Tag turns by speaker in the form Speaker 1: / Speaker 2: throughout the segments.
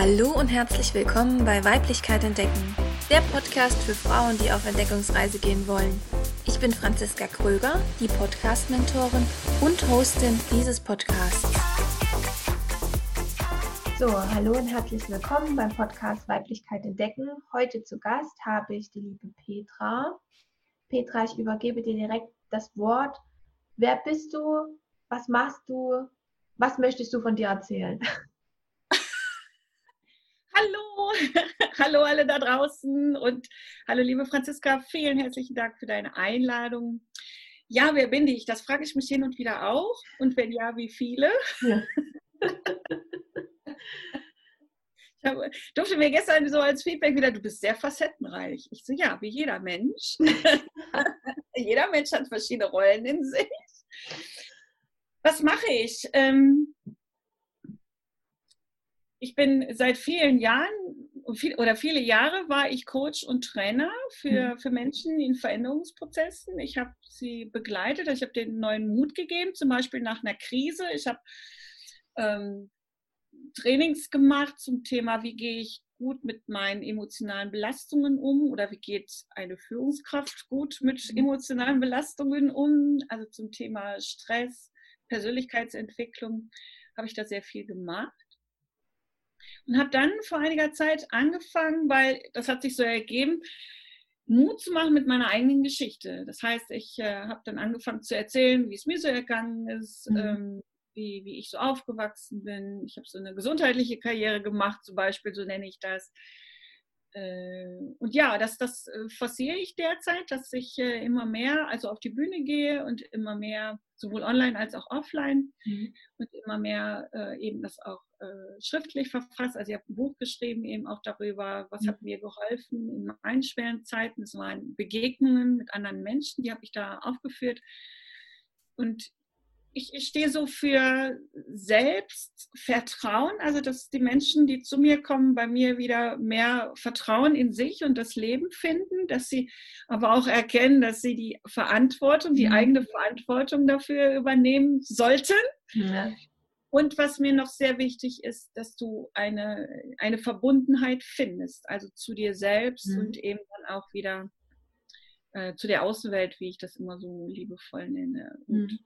Speaker 1: Hallo und herzlich willkommen bei Weiblichkeit entdecken, der Podcast für Frauen, die auf Entdeckungsreise gehen wollen. Ich bin Franziska Kröger, die Podcast-Mentorin und Hostin dieses Podcasts. So, hallo und herzlich willkommen beim Podcast Weiblichkeit entdecken. Heute zu Gast habe ich die liebe Petra. Petra, ich übergebe dir direkt das Wort. Wer bist du? Was machst du? Was möchtest du von dir erzählen?
Speaker 2: Hallo, hallo alle da draußen und hallo liebe Franziska, vielen herzlichen Dank für deine Einladung. Ja, wer bin ich? Das frage ich mich hin und wieder auch. Und wenn ja, wie viele? Ja. Ich habe, durfte mir gestern so als Feedback wieder, du bist sehr facettenreich. Ich so, ja, wie jeder Mensch. jeder Mensch hat verschiedene Rollen in sich. Was mache ich? Ähm, ich bin seit vielen Jahren oder viele Jahre war ich Coach und Trainer für, mhm. für Menschen in Veränderungsprozessen. Ich habe sie begleitet, ich habe denen neuen Mut gegeben, zum Beispiel nach einer Krise. Ich habe ähm, Trainings gemacht zum Thema, wie gehe ich gut mit meinen emotionalen Belastungen um oder wie geht eine Führungskraft gut mit mhm. emotionalen Belastungen um. Also zum Thema Stress, Persönlichkeitsentwicklung habe ich da sehr viel gemacht und habe dann vor einiger Zeit angefangen, weil das hat sich so ergeben, Mut zu machen mit meiner eigenen Geschichte. Das heißt, ich äh, habe dann angefangen zu erzählen, wie es mir so ergangen ist, mhm. ähm, wie, wie ich so aufgewachsen bin. Ich habe so eine gesundheitliche Karriere gemacht, zum Beispiel, so nenne ich das. Äh, und ja, das, das äh, forciere ich derzeit, dass ich äh, immer mehr also auf die Bühne gehe und immer mehr sowohl online als auch offline mhm. und immer mehr eben das auch schriftlich verfasst. Also ich habe ein Buch geschrieben eben auch darüber, was mhm. hat mir geholfen in meinen schweren Zeiten. Es waren Begegnungen mit anderen Menschen, die habe ich da aufgeführt. Und ich, ich stehe so für Selbstvertrauen, also dass die Menschen, die zu mir kommen, bei mir wieder mehr Vertrauen in sich und das Leben finden, dass sie aber auch erkennen, dass sie die Verantwortung, die mhm. eigene Verantwortung dafür übernehmen sollten. Ja. Und was mir noch sehr wichtig ist, dass du eine, eine Verbundenheit findest, also zu dir selbst mhm. und eben dann auch wieder äh, zu der Außenwelt, wie ich das immer so liebevoll nenne. Und mhm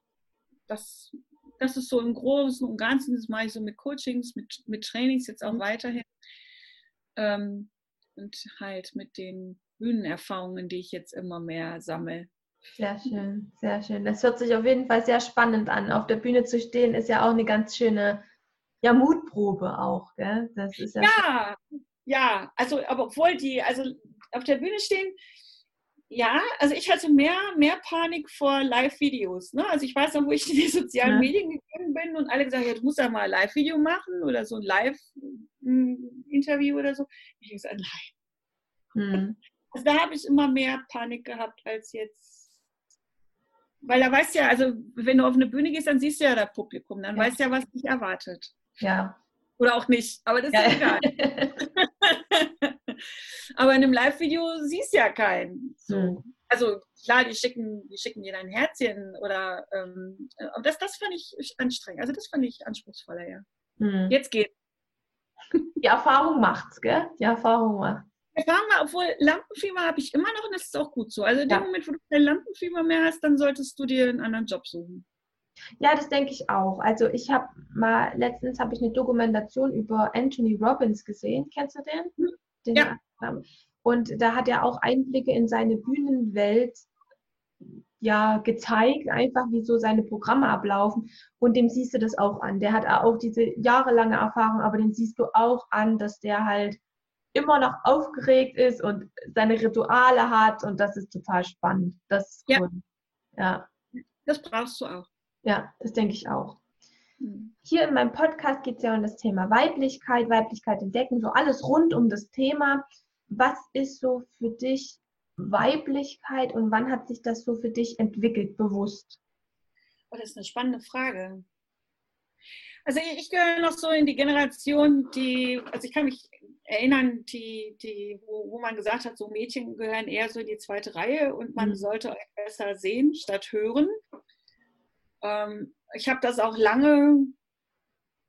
Speaker 2: das, das ist so im Großen und Ganzen, das mache ich so mit Coachings, mit, mit Trainings jetzt auch mhm. weiterhin. Ähm, und halt mit den Bühnenerfahrungen, die ich jetzt immer mehr sammle.
Speaker 1: Sehr schön, sehr schön. Das hört sich auf jeden Fall sehr spannend an. Auf der Bühne zu stehen ist ja auch eine ganz schöne ja, Mutprobe auch. Gell?
Speaker 2: Das ist ja, ja, ja, also aber obwohl die, also auf der Bühne stehen, ja, also ich hatte mehr, mehr Panik vor Live-Videos. Ne? Also ich weiß noch, wo ich in die sozialen ja. Medien gegangen bin und alle gesagt haben, ja, du musst ja mal ein Live-Video machen oder so ein Live-Interview oder so. Ich habe gesagt, nein. Hm. Also da habe ich immer mehr Panik gehabt als jetzt. Weil da weißt ja, also wenn du auf eine Bühne gehst, dann siehst du ja das Publikum, dann ja. weißt du ja, was dich erwartet.
Speaker 1: Ja.
Speaker 2: Oder auch nicht, aber das ist ja. egal. Aber in einem Live-Video siehst du ja keinen. So. Mhm. Also klar, die schicken, die schicken dir dein Herzchen oder ähm, aber das, das fand ich anstrengend. Also das fand ich anspruchsvoller, ja. Mhm. Jetzt geht.
Speaker 1: Die Erfahrung macht's, gell? Die Erfahrung macht.
Speaker 2: Erfahrung war, obwohl Lampenfieber habe ich immer noch und das ist auch gut so. Also in ja. dem Moment, wo du kein Lampenfieber mehr hast, dann solltest du dir einen anderen Job suchen.
Speaker 1: Ja, das denke ich auch. Also ich habe mal, letztens habe ich eine Dokumentation über Anthony Robbins gesehen. Kennst du den? Mhm den ja. Und da hat er auch Einblicke in seine Bühnenwelt ja gezeigt, einfach wie so seine Programme ablaufen. Und dem siehst du das auch an. Der hat auch diese jahrelange Erfahrung, aber den siehst du auch an, dass der halt immer noch aufgeregt ist und seine Rituale hat und das ist total spannend. Das ist
Speaker 2: cool. Ja. ja. Das brauchst du auch.
Speaker 1: Ja, das denke ich auch. Hier in meinem Podcast geht es ja um das Thema Weiblichkeit, Weiblichkeit entdecken, so alles rund um das Thema. Was ist so für dich Weiblichkeit und wann hat sich das so für dich entwickelt, bewusst?
Speaker 2: Oh, das ist eine spannende Frage. Also ich gehöre noch so in die Generation, die, also ich kann mich erinnern, die, die, wo, wo man gesagt hat, so Mädchen gehören eher so in die zweite Reihe und man mhm. sollte besser sehen statt hören. Ähm, ich habe das auch lange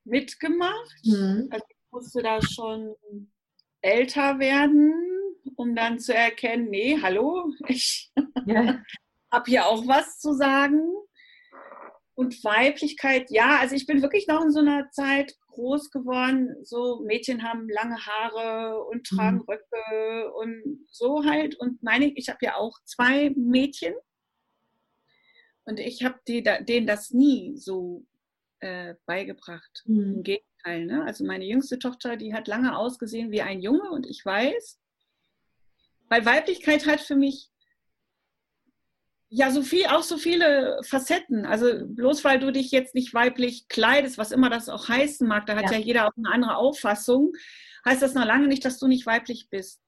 Speaker 2: mitgemacht. Mhm. Also musste da schon älter werden, um dann zu erkennen, nee, hallo, ich ja. habe hier auch was zu sagen. Und Weiblichkeit, ja, also ich bin wirklich noch in so einer Zeit groß geworden. So Mädchen haben lange Haare und mhm. tragen mhm. Röcke und so halt. Und meine, ich habe ja auch zwei Mädchen. Und ich habe denen das nie so äh, beigebracht. Mhm. Im Gegenteil. Ne? Also meine jüngste Tochter, die hat lange ausgesehen wie ein Junge und ich weiß, weil Weiblichkeit hat für mich ja, so viel, auch so viele Facetten. Also bloß weil du dich jetzt nicht weiblich kleidest, was immer das auch heißen mag, da hat ja, ja jeder auch eine andere Auffassung, heißt das noch lange nicht, dass du nicht weiblich bist.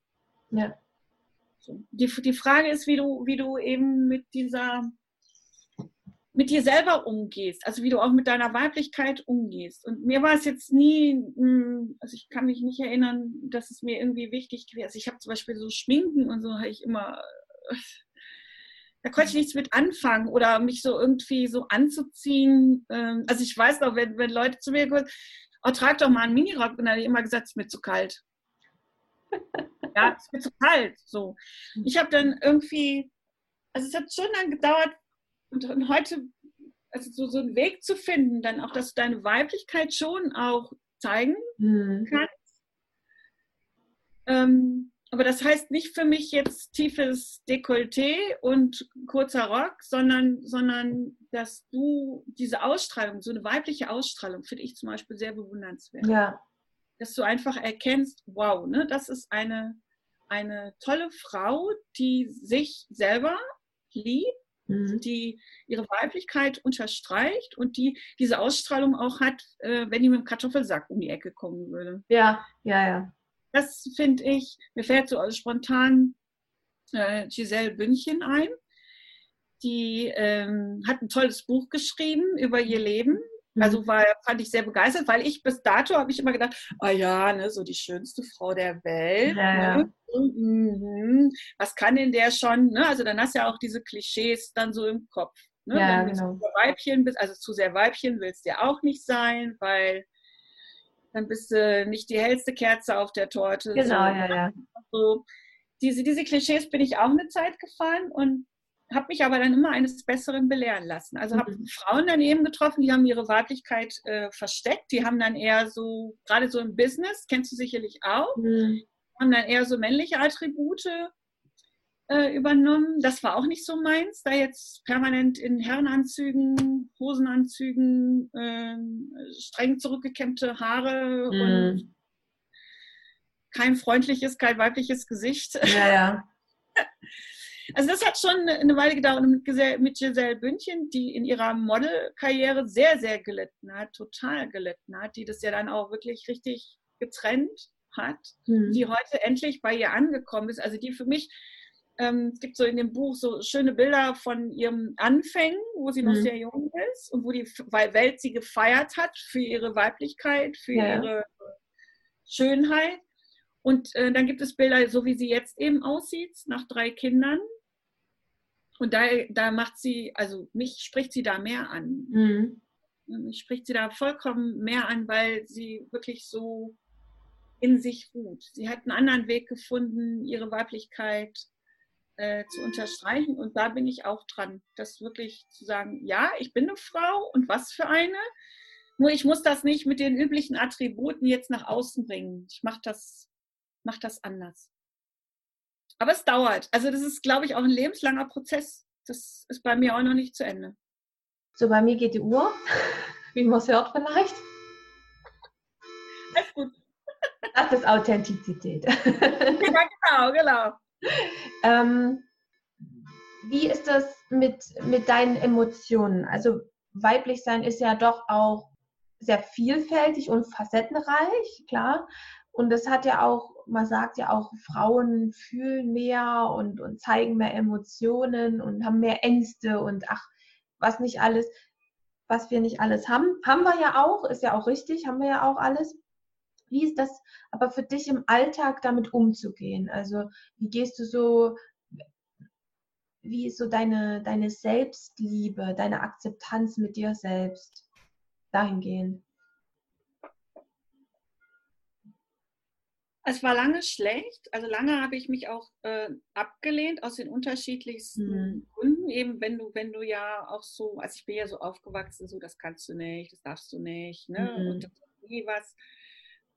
Speaker 2: Ja. Die, die Frage ist, wie du, wie du eben mit dieser, mit dir selber umgehst, also wie du auch mit deiner Weiblichkeit umgehst. Und mir war es jetzt nie, hm, also ich kann mich nicht erinnern, dass es mir irgendwie wichtig wäre. Also ich habe zum Beispiel so Schminken und so habe ich immer da konnte ich nichts mit anfangen oder mich so irgendwie so anzuziehen. Ähm, also ich weiß noch, wenn, wenn Leute zu mir kommen, oh, trag doch mal einen Minirock. Und dann habe ich immer gesagt, es ist mir zu kalt. ja, es ist mir zu kalt. So. Ich habe dann irgendwie, also es hat schon dann gedauert und, und heute, also so, so einen Weg zu finden, dann auch, dass du deine Weiblichkeit schon auch zeigen mhm. kannst. Ähm, aber das heißt nicht für mich jetzt tiefes Dekolleté und kurzer Rock, sondern, sondern dass du diese Ausstrahlung, so eine weibliche Ausstrahlung, finde ich zum Beispiel sehr bewundernswert. Ja. Dass du einfach erkennst, wow, ne, das ist eine, eine tolle Frau, die sich selber liebt, mhm. die ihre Weiblichkeit unterstreicht und die diese Ausstrahlung auch hat, äh, wenn die mit dem Kartoffelsack um die Ecke kommen würde.
Speaker 1: Ja, ja, ja.
Speaker 2: Das finde ich, mir fällt so spontan äh, Giselle Bündchen ein. Die ähm, hat ein tolles Buch geschrieben über ihr Leben. Mhm. Also war, fand ich sehr begeistert, weil ich bis dato habe ich immer gedacht, ah oh ja, ne, so die schönste Frau der Welt. Ja, ne? mhm. Was kann denn der schon? Ne? Also dann hast du ja auch diese Klischees dann so im Kopf. Ne? Ja, Wenn du genau. zu Weibchen bist, also zu sehr Weibchen willst du ja auch nicht sein, weil dann bist du nicht die hellste Kerze auf der Torte.
Speaker 1: Genau, so. ja, ja.
Speaker 2: So, diese, diese Klischees bin ich auch eine Zeit gefallen und habe mich aber dann immer eines Besseren belehren lassen. Also habe mhm. Frauen daneben getroffen, die haben ihre Weiblichkeit äh, versteckt. Die haben dann eher so, gerade so im Business, kennst du sicherlich auch, mhm. haben dann eher so männliche Attribute äh, übernommen. Das war auch nicht so meins, da jetzt permanent in Herrenanzügen, Hosenanzügen, äh, streng zurückgekämmte Haare mm. und kein freundliches, kein weibliches Gesicht.
Speaker 1: Ja, ja.
Speaker 2: Also das hat schon eine Weile gedauert mit Giselle Bündchen, die in ihrer Modelkarriere sehr, sehr gelitten hat, total gelitten hat, die das ja dann auch wirklich richtig getrennt hat, mhm. die heute endlich bei ihr angekommen ist. Also die für mich ähm, es gibt so in dem Buch so schöne Bilder von ihrem Anfängen, wo sie noch mhm. sehr jung ist und wo die Welt sie gefeiert hat für ihre Weiblichkeit, für ja. ihre Schönheit. Und äh, dann gibt es Bilder, so wie sie jetzt eben aussieht, nach drei Kindern. Und da, da macht sie, also mich spricht sie da mehr an. Mhm. Mich spricht sie da vollkommen mehr an, weil sie wirklich so in sich ruht. Sie hat einen anderen Weg gefunden, ihre Weiblichkeit äh, zu unterstreichen. Und da bin ich auch dran, das wirklich zu sagen, ja, ich bin eine Frau und was für eine. Nur ich muss das nicht mit den üblichen Attributen jetzt nach außen bringen. Ich mache das, mach das anders. Aber es dauert. Also das ist, glaube ich, auch ein lebenslanger Prozess. Das ist bei mir auch noch nicht zu Ende.
Speaker 1: So, bei mir geht die Uhr, wie man es hört vielleicht.
Speaker 2: Alles gut.
Speaker 1: Das ist Authentizität.
Speaker 2: Ja, genau, genau.
Speaker 1: ähm, wie ist das mit, mit deinen Emotionen? Also weiblich sein ist ja doch auch sehr vielfältig und facettenreich, klar. Und das hat ja auch, man sagt ja auch, Frauen fühlen mehr und, und zeigen mehr Emotionen und haben mehr Ängste und ach, was nicht alles, was wir nicht alles haben. Haben wir ja auch, ist ja auch richtig, haben wir ja auch alles. Wie ist das aber für dich im Alltag damit umzugehen? Also wie gehst du so, wie ist so deine, deine Selbstliebe, deine Akzeptanz mit dir selbst dahingehend?
Speaker 2: Es war lange schlecht. Also lange habe ich mich auch äh, abgelehnt aus den unterschiedlichsten mhm. Gründen. Eben wenn du, wenn du ja auch so, also ich bin ja so aufgewachsen, so das kannst du nicht, das darfst du nicht, ne? Mhm. Und das ist nie was.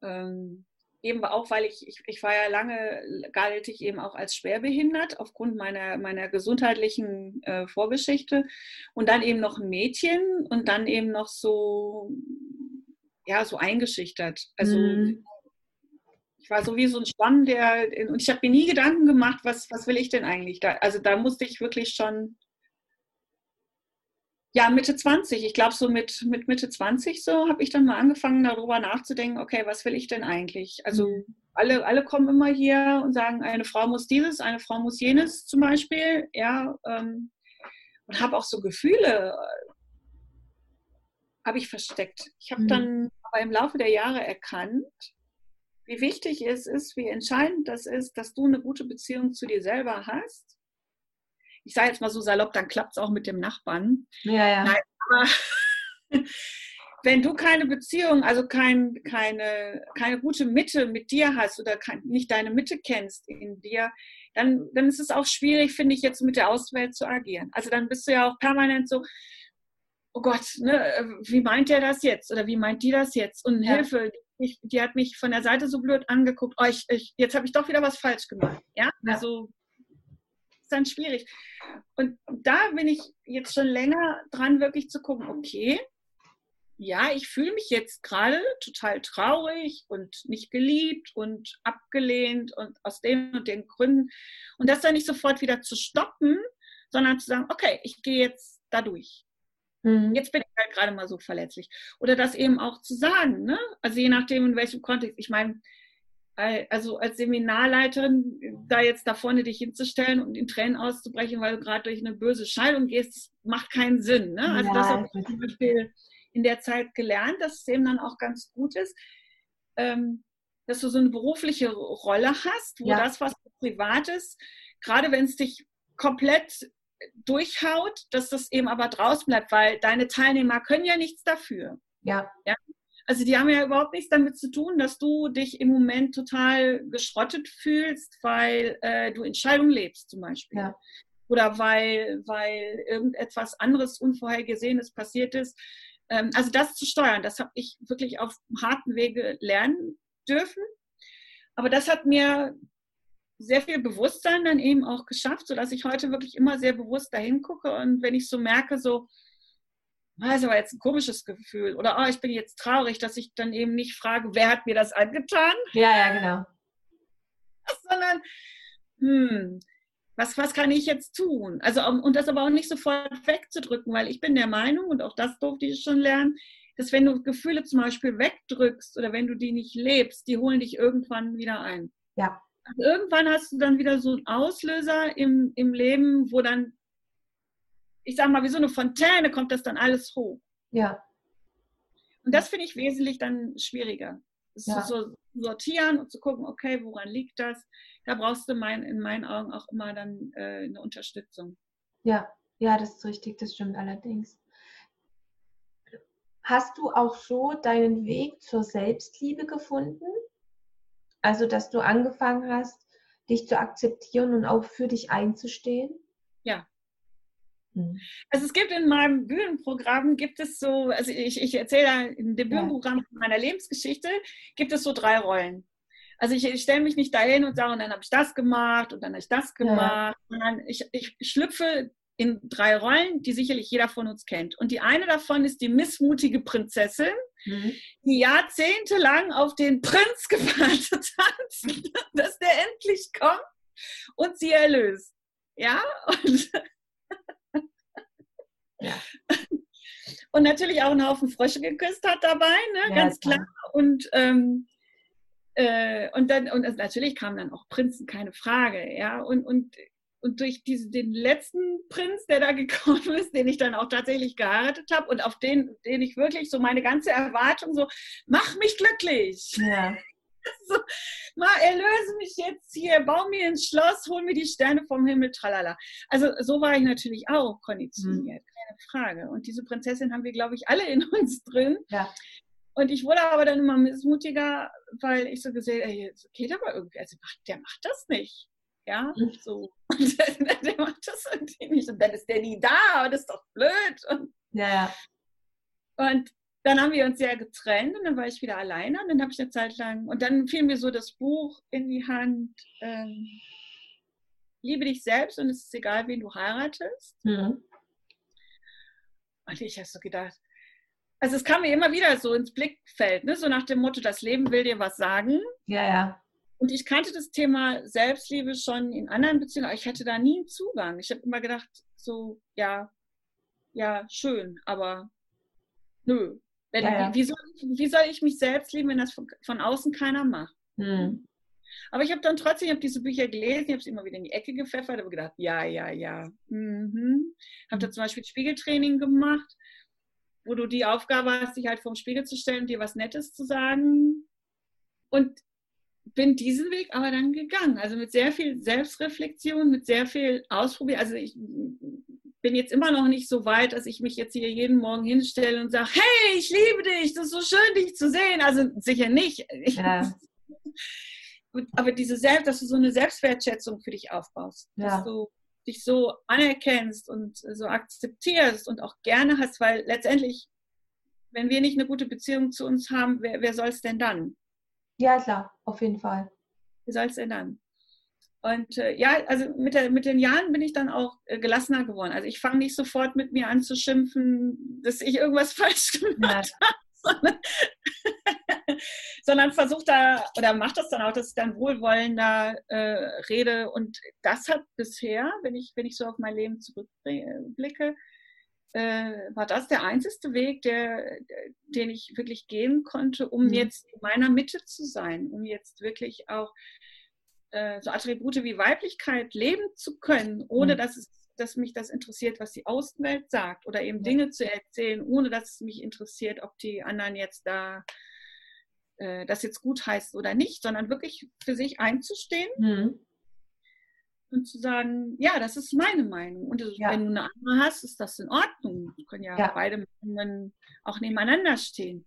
Speaker 2: Ähm, eben auch, weil ich, ich, ich war ja lange, galt ich eben auch als schwerbehindert aufgrund meiner, meiner gesundheitlichen äh, Vorgeschichte. Und dann eben noch ein Mädchen und dann eben noch so, ja, so eingeschüchtert. Also mhm ich war so wie so ein Schwamm, der, und ich habe mir nie Gedanken gemacht, was, was will ich denn eigentlich? Da, also da musste ich wirklich schon, ja, Mitte 20, ich glaube so mit, mit Mitte 20 so, habe ich dann mal angefangen darüber nachzudenken, okay, was will ich denn eigentlich? Also mhm. alle, alle kommen immer hier und sagen, eine Frau muss dieses, eine Frau muss jenes zum Beispiel, ja, ähm, und habe auch so Gefühle, äh, habe ich versteckt. Ich habe mhm. dann aber im Laufe der Jahre erkannt, wie wichtig es ist, wie entscheidend das ist, dass du eine gute Beziehung zu dir selber hast. Ich sage jetzt mal so salopp, dann klappt es auch mit dem Nachbarn.
Speaker 1: Ja, ja. Nein, aber
Speaker 2: wenn du keine Beziehung, also kein, keine, keine gute Mitte mit dir hast oder kein, nicht deine Mitte kennst in dir, dann, dann ist es auch schwierig, finde ich, jetzt mit der Außenwelt zu agieren. Also dann bist du ja auch permanent so, oh Gott, ne, wie meint der das jetzt? Oder wie meint die das jetzt? Und ja. Hilfe, ich, die hat mich von der Seite so blöd angeguckt, oh, ich, ich, jetzt habe ich doch wieder was falsch gemacht. Ja, also ist dann schwierig. Und da bin ich jetzt schon länger dran, wirklich zu gucken, okay, ja, ich fühle mich jetzt gerade total traurig und nicht geliebt und abgelehnt und aus den und den Gründen. Und das dann nicht sofort wieder zu stoppen, sondern zu sagen, okay, ich gehe jetzt da durch. Mhm. Jetzt bin ich halt gerade mal so verletzlich. Oder das eben auch zu sagen, ne? Also je nachdem, in welchem Kontext. Ich meine, also als Seminarleiterin da jetzt da vorne dich hinzustellen und in Tränen auszubrechen, weil du gerade durch eine böse Scheidung gehst, macht keinen Sinn. Ne? Also ja, das habe ich zum Beispiel in der Zeit gelernt, dass es eben dann auch ganz gut ist, ähm, dass du so eine berufliche Rolle hast, wo ja. das, was privat ist, gerade wenn es dich komplett durchhaut, dass das eben aber draußen bleibt, weil deine Teilnehmer können ja nichts dafür.
Speaker 1: Ja.
Speaker 2: ja? Also die haben ja überhaupt nichts damit zu tun, dass du dich im Moment total geschrottet fühlst, weil äh, du in Scheidung lebst zum Beispiel. Ja. Oder weil, weil irgendetwas anderes Unvorhergesehenes passiert ist. Ähm, also das zu steuern, das habe ich wirklich auf harten Wege lernen dürfen. Aber das hat mir sehr viel Bewusstsein dann eben auch geschafft, sodass ich heute wirklich immer sehr bewusst dahin gucke und wenn ich so merke, so, ah, ist aber jetzt ein komisches Gefühl oder oh, ich bin jetzt traurig, dass ich dann eben nicht frage, wer hat mir das angetan?
Speaker 1: Ja, ja, genau.
Speaker 2: Sondern, hm, was, was kann ich jetzt tun? Also, und das aber auch nicht sofort wegzudrücken, weil ich bin der Meinung, und auch das durfte ich schon lernen, dass wenn du Gefühle zum Beispiel wegdrückst oder wenn du die nicht lebst, die holen dich irgendwann wieder ein.
Speaker 1: Ja
Speaker 2: irgendwann hast du dann wieder so einen Auslöser im, im Leben, wo dann, ich sag mal, wie so eine Fontäne kommt das dann alles hoch.
Speaker 1: Ja.
Speaker 2: Und das finde ich wesentlich dann schwieriger. Ja. Zu sortieren und zu gucken, okay, woran liegt das? Da brauchst du mein, in meinen Augen auch immer dann äh, eine Unterstützung.
Speaker 1: Ja, ja, das ist richtig, das stimmt allerdings. Hast du auch so deinen Weg zur Selbstliebe gefunden? Also, dass du angefangen hast, dich zu akzeptieren und auch für dich einzustehen?
Speaker 2: Ja. Hm. Also es gibt in meinem Bühnenprogramm, gibt es so, also ich, ich erzähle in dem Bühnenprogramm meiner Lebensgeschichte, gibt es so drei Rollen. Also ich, ich stelle mich nicht dahin und sage, und dann habe ich das gemacht und dann habe ich das gemacht, ja. sondern ich, ich schlüpfe in drei Rollen, die sicherlich jeder von uns kennt. Und die eine davon ist die missmutige Prinzessin, mhm. die jahrzehntelang auf den Prinz gewartet hat, dass der endlich kommt und sie erlöst. Ja, und, ja. und natürlich auch einen Haufen Frösche geküsst hat dabei, ne? Ja, ganz klar. Und ähm, äh, und dann und natürlich kamen dann auch Prinzen, keine Frage, ja. Und, und und durch diese, den letzten Prinz, der da gekommen ist, den ich dann auch tatsächlich geheiratet habe und auf den, den ich wirklich so meine ganze Erwartung so, mach mich glücklich.
Speaker 1: Ja.
Speaker 2: So, mal erlöse mich jetzt hier, bau mir ins Schloss, hol mir die Sterne vom Himmel, tralala. Also so war ich natürlich auch konditioniert, mhm. keine Frage. Und diese Prinzessin haben wir, glaube ich, alle in uns drin.
Speaker 1: Ja.
Speaker 2: Und ich wurde aber dann immer missmutiger, weil ich so gesehen, ey, das geht aber irgendwie, also der macht das nicht. Ja, mhm. so. Und der, der, macht das irgendwie nicht. Und dann ist der nie da und das ist doch blöd. Und,
Speaker 1: ja, ja.
Speaker 2: Und dann haben wir uns ja getrennt und dann war ich wieder alleine und dann habe ich eine Zeit lang, und dann fiel mir so das Buch in die Hand, ähm, Liebe dich selbst und es ist egal, wen du heiratest. Mhm. Und ich habe so gedacht, also es kam mir immer wieder so ins Blickfeld, ne? so nach dem Motto, das Leben will dir was sagen.
Speaker 1: Ja, ja.
Speaker 2: Und ich kannte das Thema Selbstliebe schon in anderen Beziehungen, aber ich hatte da nie einen Zugang. Ich habe immer gedacht, so, ja, ja, schön, aber nö. Wenn, ja, ja. Wie, soll ich, wie, soll ich, mich selbst lieben, wenn das von, von außen keiner macht? Hm. Aber ich habe dann trotzdem, ich habe diese Bücher gelesen, ich habe sie immer wieder in die Ecke gepfeffert, habe gedacht, ja, ja, ja. Mhm. Habe da zum Beispiel Spiegeltraining gemacht, wo du die Aufgabe hast, dich halt vor den Spiegel zu stellen und dir was Nettes zu sagen. Und bin diesen Weg aber dann gegangen. Also mit sehr viel Selbstreflexion, mit sehr viel Ausprobieren. Also ich bin jetzt immer noch nicht so weit, dass ich mich jetzt hier jeden Morgen hinstelle und sage, hey, ich liebe dich, das ist so schön, dich zu sehen. Also sicher nicht. Ja. aber diese Selbst, dass du so eine Selbstwertschätzung für dich aufbaust, ja. dass du dich so anerkennst und so akzeptierst und auch gerne hast, weil letztendlich, wenn wir nicht eine gute Beziehung zu uns haben, wer, wer soll es denn dann?
Speaker 1: Ja, klar, auf jeden Fall.
Speaker 2: Wer soll es dann? Und äh, ja, also mit, der, mit den Jahren bin ich dann auch äh, gelassener geworden. Also ich fange nicht sofort mit mir an zu schimpfen, dass ich irgendwas falsch gemacht ja. habe, sondern versucht da oder macht das dann auch, dass ich dann wohlwollender äh, rede. Und das hat bisher, wenn ich, wenn ich so auf mein Leben zurückblicke, äh, war das der einzige Weg, der, den ich wirklich gehen konnte, um mhm. jetzt in meiner Mitte zu sein, um jetzt wirklich auch äh, so Attribute wie Weiblichkeit leben zu können, ohne mhm. dass es dass mich das interessiert, was die Außenwelt sagt oder eben Dinge zu erzählen, ohne dass es mich interessiert, ob die anderen jetzt da äh, das jetzt gut heißt oder nicht, sondern wirklich für sich einzustehen mhm. Und zu sagen, ja, das ist meine Meinung. Und ja. wenn du eine andere hast, ist das in Ordnung. Wir können ja, ja. beide Meinungen auch nebeneinander stehen.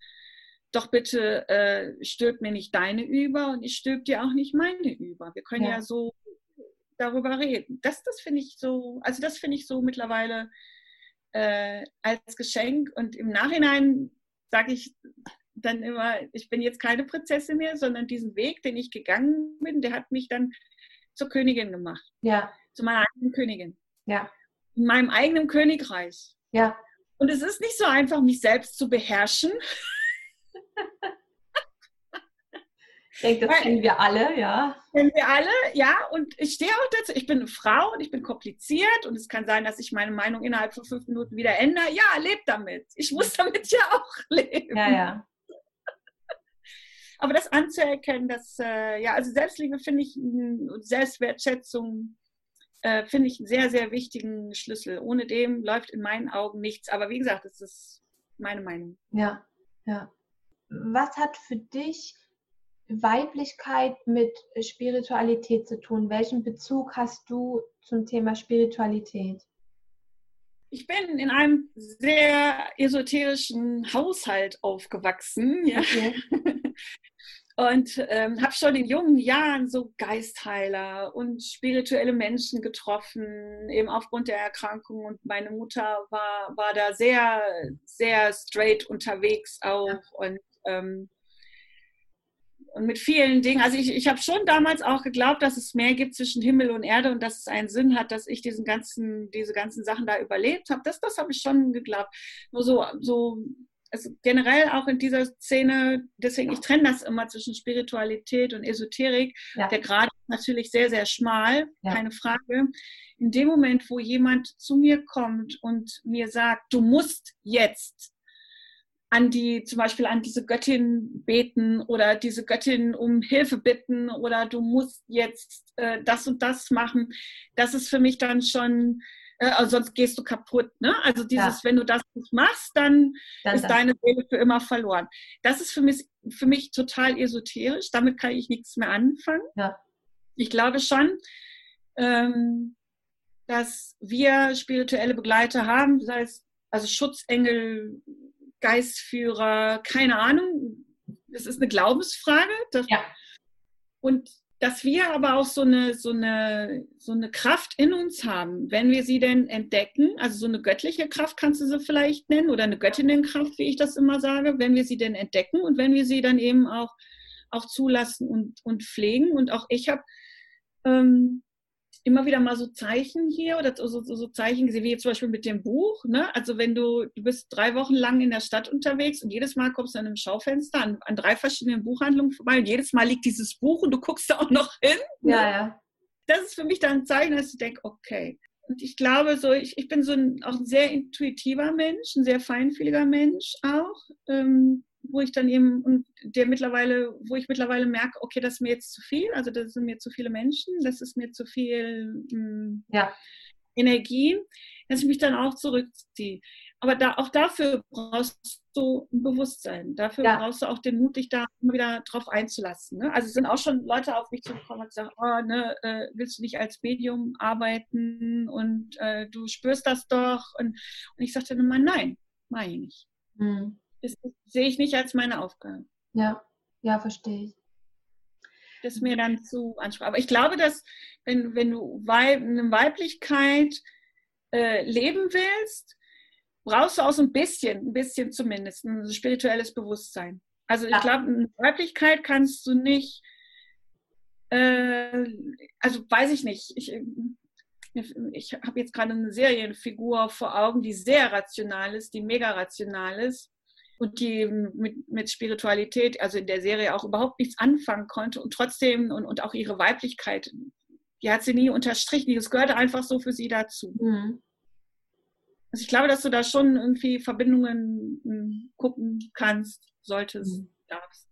Speaker 2: Doch bitte äh, stülp mir nicht deine über und ich stülp dir auch nicht meine über. Wir können ja, ja so darüber reden. Das, das finde ich so, also das finde ich so mittlerweile äh, als Geschenk und im Nachhinein sage ich dann immer, ich bin jetzt keine Prinzessin mehr, sondern diesen Weg, den ich gegangen bin, der hat mich dann zur Königin gemacht.
Speaker 1: Ja.
Speaker 2: Zu meiner eigenen Königin.
Speaker 1: Ja.
Speaker 2: In meinem eigenen Königreich.
Speaker 1: Ja.
Speaker 2: Und es ist nicht so einfach, mich selbst zu beherrschen.
Speaker 1: Ich denke, das kennen wir alle, ja.
Speaker 2: Kennen wir alle, ja. Und ich stehe auch dazu. Ich bin eine Frau und ich bin kompliziert und es kann sein, dass ich meine Meinung innerhalb von fünf Minuten wieder ändere. Ja, lebt damit. Ich muss damit ja auch leben.
Speaker 1: Ja, ja.
Speaker 2: Aber das anzuerkennen, dass, äh, ja, also Selbstliebe finde ich, Selbstwertschätzung äh, finde ich einen sehr, sehr wichtigen Schlüssel. Ohne dem läuft in meinen Augen nichts. Aber wie gesagt, das ist meine Meinung.
Speaker 1: Ja, ja. Was hat für dich Weiblichkeit mit Spiritualität zu tun? Welchen Bezug hast du zum Thema Spiritualität?
Speaker 2: Ich bin in einem sehr esoterischen Haushalt aufgewachsen. Ja. Okay. Und ähm, habe schon in jungen Jahren so Geistheiler und spirituelle Menschen getroffen, eben aufgrund der Erkrankung. Und meine Mutter war, war da sehr, sehr straight unterwegs auch. Ja. Und ähm, und mit vielen Dingen. Also ich, ich habe schon damals auch geglaubt, dass es mehr gibt zwischen Himmel und Erde und dass es einen Sinn hat, dass ich diesen ganzen, diese ganzen Sachen da überlebt habe. Das, das habe ich schon geglaubt. Nur so, so also generell auch in dieser Szene, deswegen, ich trenne das immer zwischen Spiritualität und Esoterik. Ja. Der Grad ist natürlich sehr, sehr schmal, ja. keine Frage. In dem Moment, wo jemand zu mir kommt und mir sagt, du musst jetzt an die, zum Beispiel an diese Göttin beten oder diese Göttin um Hilfe bitten oder du musst jetzt äh, das und das machen. Das ist für mich dann schon, äh, also sonst gehst du kaputt. Ne? Also dieses, ja. wenn du das nicht machst, dann, dann ist das. deine Seele für immer verloren. Das ist für mich, für mich total esoterisch. Damit kann ich nichts mehr anfangen.
Speaker 1: Ja.
Speaker 2: Ich glaube schon, ähm, dass wir spirituelle Begleiter haben, sei es also Schutzengel, Geistführer, keine Ahnung. Das ist eine Glaubensfrage. Das, ja. Und dass wir aber auch so eine, so, eine, so eine Kraft in uns haben, wenn wir sie denn entdecken, also so eine göttliche Kraft kannst du sie vielleicht nennen oder eine Göttinnenkraft, wie ich das immer sage, wenn wir sie denn entdecken und wenn wir sie dann eben auch, auch zulassen und, und pflegen. Und auch ich habe ähm, immer wieder mal so Zeichen hier oder so, so, so Zeichen gesehen, wie jetzt zum Beispiel mit dem Buch. Ne? Also wenn du, du bist drei Wochen lang in der Stadt unterwegs und jedes Mal kommst du an einem Schaufenster an, an drei verschiedenen Buchhandlungen vorbei und jedes Mal liegt dieses Buch und du guckst da auch noch hin.
Speaker 1: Ne? Ja, ja.
Speaker 2: Das ist für mich dann ein Zeichen, dass ich denke, okay. Und ich glaube, so, ich, ich bin so ein, auch ein sehr intuitiver Mensch, ein sehr feinfühliger Mensch auch. Ähm, wo ich dann eben, und der mittlerweile, wo ich mittlerweile merke, okay, das ist mir jetzt zu viel, also das sind mir zu viele Menschen, das ist mir zu viel mh, hm, ja. Energie, dass ich mich dann auch zurückziehe. Aber da, auch dafür brauchst du ein Bewusstsein. Dafür ja. brauchst du auch den Mut, dich da immer wieder drauf einzulassen. Ne? Also es sind auch schon Leute auf mich zugekommen und gesagt, oh, ne, äh, willst du nicht als Medium arbeiten und äh, du spürst das doch. Und, und ich sagte dann mal, nein, mache ich nicht. Mhm. Das sehe ich nicht als meine Aufgabe.
Speaker 1: Ja, ja, verstehe ich.
Speaker 2: Das ist mir dann zu anspruchsvoll. Aber ich glaube, dass wenn, wenn du Weib, eine Weiblichkeit äh, leben willst, brauchst du auch so ein bisschen, ein bisschen zumindest, ein spirituelles Bewusstsein. Also ich glaube, eine Weiblichkeit kannst du nicht, äh, also weiß ich nicht, ich, ich habe jetzt gerade eine Serienfigur vor Augen, die sehr rational ist, die mega rational ist und die mit, mit Spiritualität, also in der Serie auch überhaupt nichts anfangen konnte und trotzdem und, und auch ihre Weiblichkeit, die hat sie nie unterstrichen, das gehörte einfach so für sie dazu. Mhm. Also ich glaube, dass du da schon irgendwie Verbindungen hm, gucken kannst, solltest, mhm. darfst.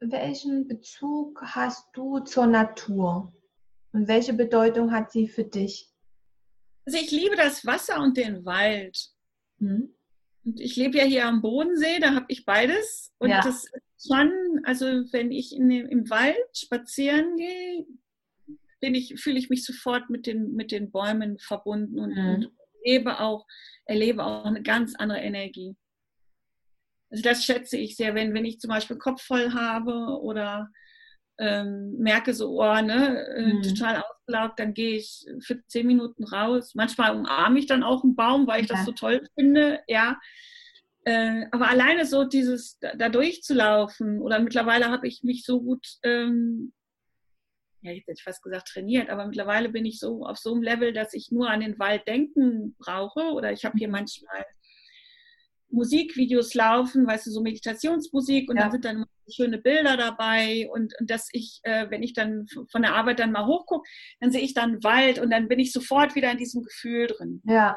Speaker 1: Welchen Bezug hast du zur Natur? Und welche Bedeutung hat sie für dich?
Speaker 2: Also ich liebe das Wasser und den Wald. Mhm. Und ich lebe ja hier am Bodensee, da habe ich beides. Und ja. das ist schon, also wenn ich in im Wald spazieren gehe, bin ich, fühle ich mich sofort mit den, mit den Bäumen verbunden und, mhm. und lebe auch, erlebe auch eine ganz andere Energie. Also das schätze ich sehr, wenn, wenn ich zum Beispiel Kopf voll habe oder ähm, merke so, oh, ne, äh, mhm. total ausgelaugt, dann gehe ich für zehn Minuten raus. Manchmal umarme ich dann auch einen Baum, weil ich ja. das so toll finde, ja. Äh, aber alleine so dieses, da, da durchzulaufen oder mittlerweile habe ich mich so gut, ähm, ja, jetzt hätte ich fast gesagt trainiert, aber mittlerweile bin ich so auf so einem Level, dass ich nur an den Wald denken brauche oder ich habe hier mhm. manchmal Musikvideos laufen, weißt du, so Meditationsmusik und ja. da sind dann schöne Bilder dabei und, und dass ich, äh, wenn ich dann von der Arbeit dann mal hochgucke, dann sehe ich dann Wald und dann bin ich sofort wieder in diesem Gefühl drin.
Speaker 1: Ja.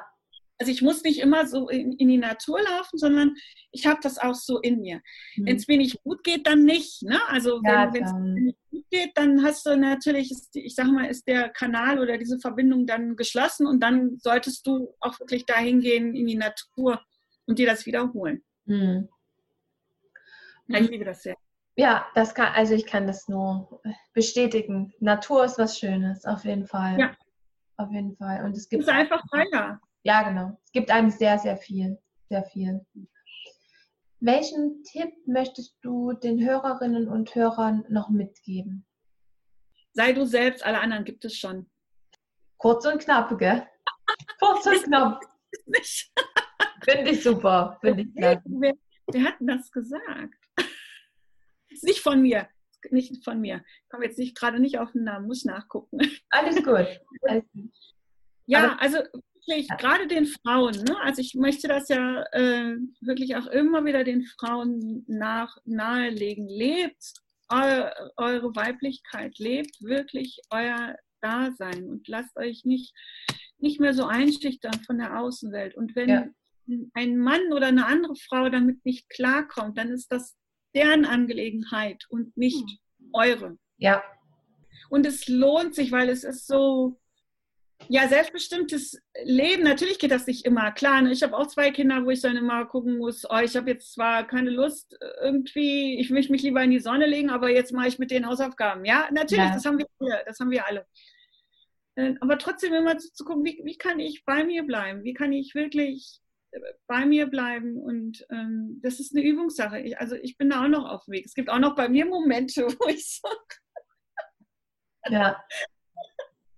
Speaker 2: Also ich muss nicht immer so in, in die Natur laufen, sondern ich habe das auch so in mir. Mhm. Wenn es mir nicht gut geht, dann nicht. Ne? Also ja, wenn es nicht gut geht, dann hast du natürlich, ist, ich sage mal, ist der Kanal oder diese Verbindung dann geschlossen und dann solltest du auch wirklich dahin gehen in die Natur und dir das wiederholen. Mhm.
Speaker 1: Ja, ich liebe das sehr. Ja, das kann, also ich kann das nur bestätigen. Natur ist was Schönes, auf jeden Fall. Ja. Auf jeden Fall. Und es gibt.
Speaker 2: Es ist einfach freier.
Speaker 1: Ja, genau. Es gibt einem sehr, sehr viel. Sehr viel. Welchen Tipp möchtest du den Hörerinnen und Hörern noch mitgeben?
Speaker 2: Sei du selbst, alle anderen gibt es schon.
Speaker 1: Kurz und knapp, gell? Kurz und knapp. Nicht. Finde ich super. Finde ich klasse.
Speaker 2: Wer, wer hat denn das gesagt? Ist nicht von mir. Nicht von mir. Ich komme jetzt nicht gerade nicht auf den Namen, muss nachgucken.
Speaker 1: Alles gut. Alles
Speaker 2: gut. Ja, Aber, also wirklich, ja. gerade den Frauen, ne? also ich möchte das ja äh, wirklich auch immer wieder den Frauen nach, nahelegen. Lebt eu, eure Weiblichkeit, lebt wirklich euer Dasein und lasst euch nicht, nicht mehr so einschüchtern von der Außenwelt. Und wenn ja ein Mann oder eine andere Frau damit nicht klarkommt, dann ist das deren Angelegenheit und nicht hm. eure.
Speaker 1: Ja.
Speaker 2: Und es lohnt sich, weil es ist so, ja, selbstbestimmtes Leben. Natürlich geht das nicht immer. Klar, ne? ich habe auch zwei Kinder, wo ich dann immer gucken muss, oh, ich habe jetzt zwar keine Lust irgendwie, ich möchte mich lieber in die Sonne legen, aber jetzt mache ich mit den Hausaufgaben. Ja, natürlich, ja. das haben wir alle. Das haben wir alle. Äh, aber trotzdem immer zu, zu gucken, wie, wie kann ich bei mir bleiben? Wie kann ich wirklich bei mir bleiben und ähm, das ist eine Übungssache. Ich, also ich bin da auch noch auf dem Weg. Es gibt auch noch bei mir Momente, wo ich so
Speaker 1: ja.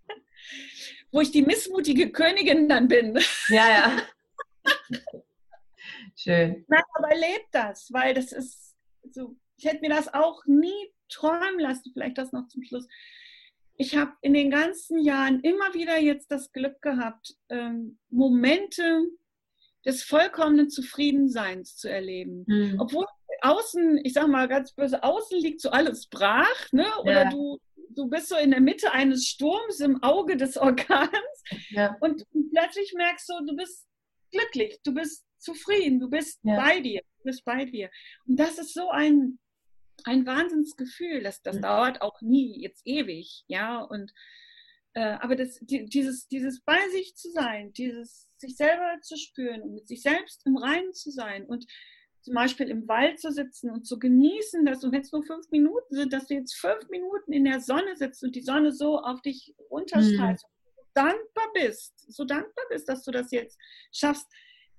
Speaker 2: wo ich die missmutige Königin dann bin.
Speaker 1: Ja, ja. Schön.
Speaker 2: Nein, aber erlebt das, weil das ist so, ich hätte mir das auch nie träumen lassen, vielleicht das noch zum Schluss. Ich habe in den ganzen Jahren immer wieder jetzt das Glück gehabt, ähm, Momente des vollkommenen Zufriedenseins zu erleben. Mhm. Obwohl außen, ich sag mal ganz böse, außen liegt so alles brach, ne? Oder ja. du, du bist so in der Mitte eines Sturms im Auge des Orkans ja. und plötzlich merkst du, du bist glücklich, du bist zufrieden, du bist ja. bei dir, du bist bei dir. Und das ist so ein, ein Wahnsinnsgefühl, das, das dauert auch nie jetzt ewig, ja, und äh, aber das, die, dieses, dieses bei sich zu sein, dieses sich selber zu spüren und mit sich selbst im Reinen zu sein und zum Beispiel im Wald zu sitzen und zu genießen, dass, wenn es nur fünf Minuten sind, dass du jetzt fünf Minuten in der Sonne sitzt und die Sonne so auf dich runterstrahlt, mhm. so dankbar bist, so dankbar bist, dass du das jetzt schaffst,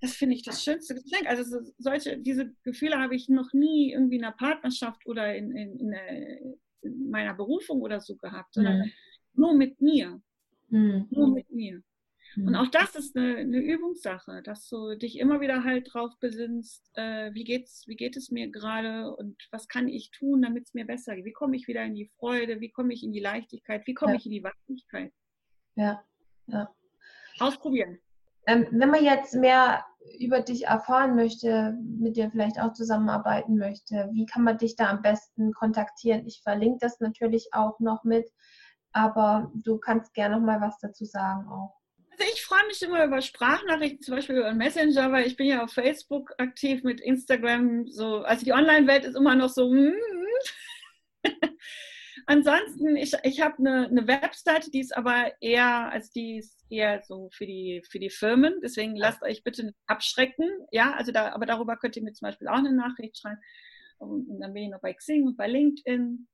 Speaker 2: das finde ich das schönste Geschenk. Also solche, diese Gefühle habe ich noch nie irgendwie in einer Partnerschaft oder in, in, in, der, in meiner Berufung oder so gehabt, sondern mhm. Nur mit mir. Mhm. Nur mit mir. Und mhm. auch das ist eine, eine, Übungssache, dass du dich immer wieder halt drauf besinnst, äh, wie, geht's, wie geht es mir gerade und was kann ich tun, damit es mir besser geht? Wie komme ich wieder in die Freude? Wie komme ich in die Leichtigkeit? Wie komme ja. ich in die Weiblichkeit?
Speaker 1: Ja, ja.
Speaker 2: Ausprobieren.
Speaker 1: Ähm, wenn man jetzt mehr über dich erfahren möchte, mit dir vielleicht auch zusammenarbeiten möchte, wie kann man dich da am besten kontaktieren? Ich verlinke das natürlich auch noch mit, aber du kannst gerne noch mal was dazu sagen auch.
Speaker 2: Also ich freue mich immer über Sprachnachrichten, zum Beispiel über Messenger, weil ich bin ja auf Facebook aktiv mit Instagram. So, also die Online-Welt ist immer noch so. Mm. Ansonsten, ich, ich habe eine, eine Webseite, die ist aber eher, also die ist eher so für die, für die Firmen. Deswegen lasst euch bitte abschrecken. Ja, also da, aber darüber könnt ihr mir zum Beispiel auch eine Nachricht schreiben. Und dann bin ich noch bei Xing und bei LinkedIn.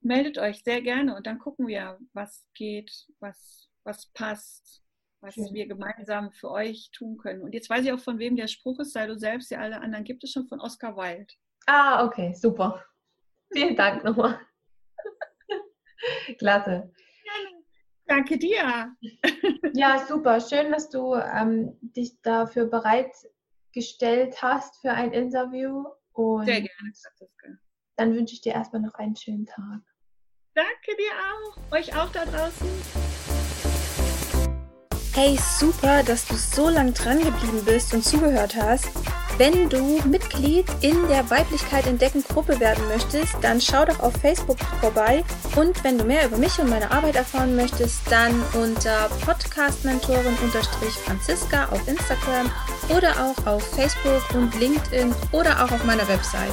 Speaker 2: Meldet euch sehr gerne und dann gucken wir, was geht, was, was passt was Schön. wir gemeinsam für euch tun können. Und jetzt weiß ich auch, von wem der Spruch ist, sei du selbst, ja alle anderen gibt es schon von Oscar Wilde.
Speaker 1: Ah, okay, super. Vielen Dank nochmal. Klasse.
Speaker 2: Danke dir.
Speaker 1: ja, super. Schön, dass du ähm, dich dafür bereitgestellt hast für ein Interview. Und
Speaker 2: Sehr gerne.
Speaker 1: Dann wünsche ich dir erstmal noch einen schönen Tag.
Speaker 2: Danke dir auch. Euch auch da draußen.
Speaker 3: Hey, super, dass du so lang dran geblieben bist und zugehört hast. Wenn du Mitglied in der Weiblichkeit entdecken Gruppe werden möchtest, dann schau doch auf Facebook vorbei. Und wenn du mehr über mich und meine Arbeit erfahren möchtest, dann unter Podcastmentorin-Franziska auf Instagram oder auch auf Facebook und LinkedIn oder auch auf meiner Website.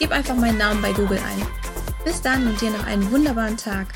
Speaker 3: Gib einfach meinen Namen bei Google ein. Bis dann und dir noch einen wunderbaren Tag.